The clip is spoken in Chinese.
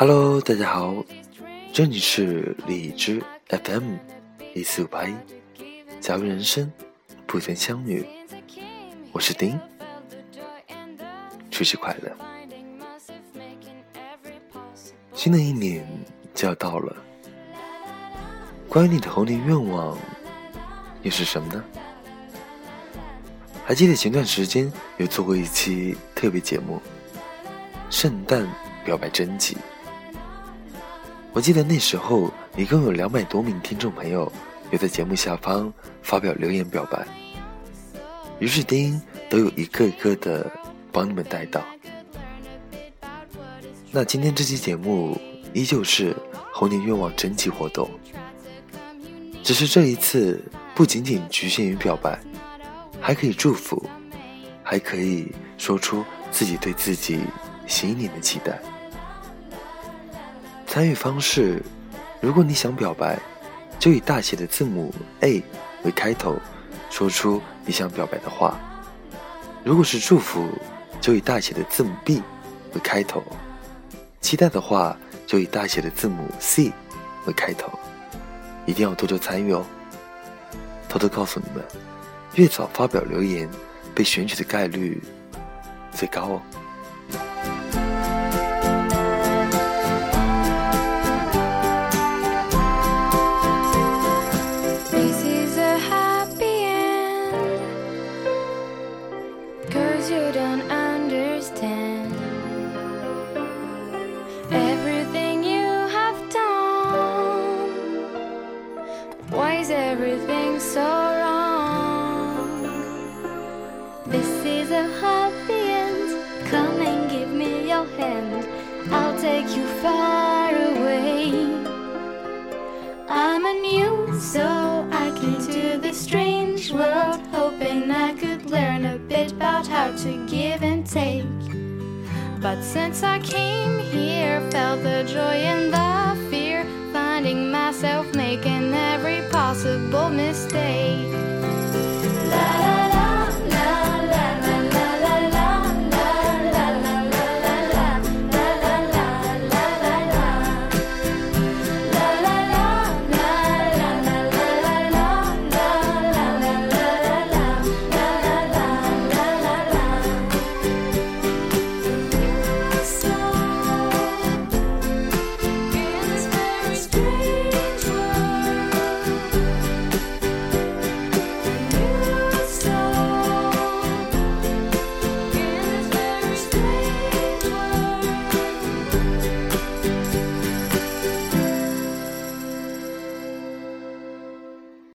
Hello，大家好，这里是荔枝 FM 一四五八一，假如人生不曾相遇，我是丁，除夕快乐！新的一年就要到了，关于你的猴年愿望又是什么呢？还记得前段时间有做过一期特别节目《圣诞表白征集》。我记得那时候一共有两百多名听众朋友有在节目下方发表留言表白，于是丁都有一个一个的帮你们带到。那今天这期节目依旧是猴年愿望征集活动，只是这一次不仅仅局限于表白，还可以祝福，还可以说出自己对自己新一年的期待。参与方式：如果你想表白，就以大写的字母 A 为开头，说出你想表白的话；如果是祝福，就以大写的字母 B 为开头；期待的话，就以大写的字母 C 为开头。一定要多多参与哦！偷偷告诉你们，越早发表留言，被选取的概率最高哦。You don't understand everything you have done. Why is everything so wrong? This is a happy end. Come and give me your hand. I'll take you far away. I'm a new, so about how to give and take. But since I came here, felt the joy and the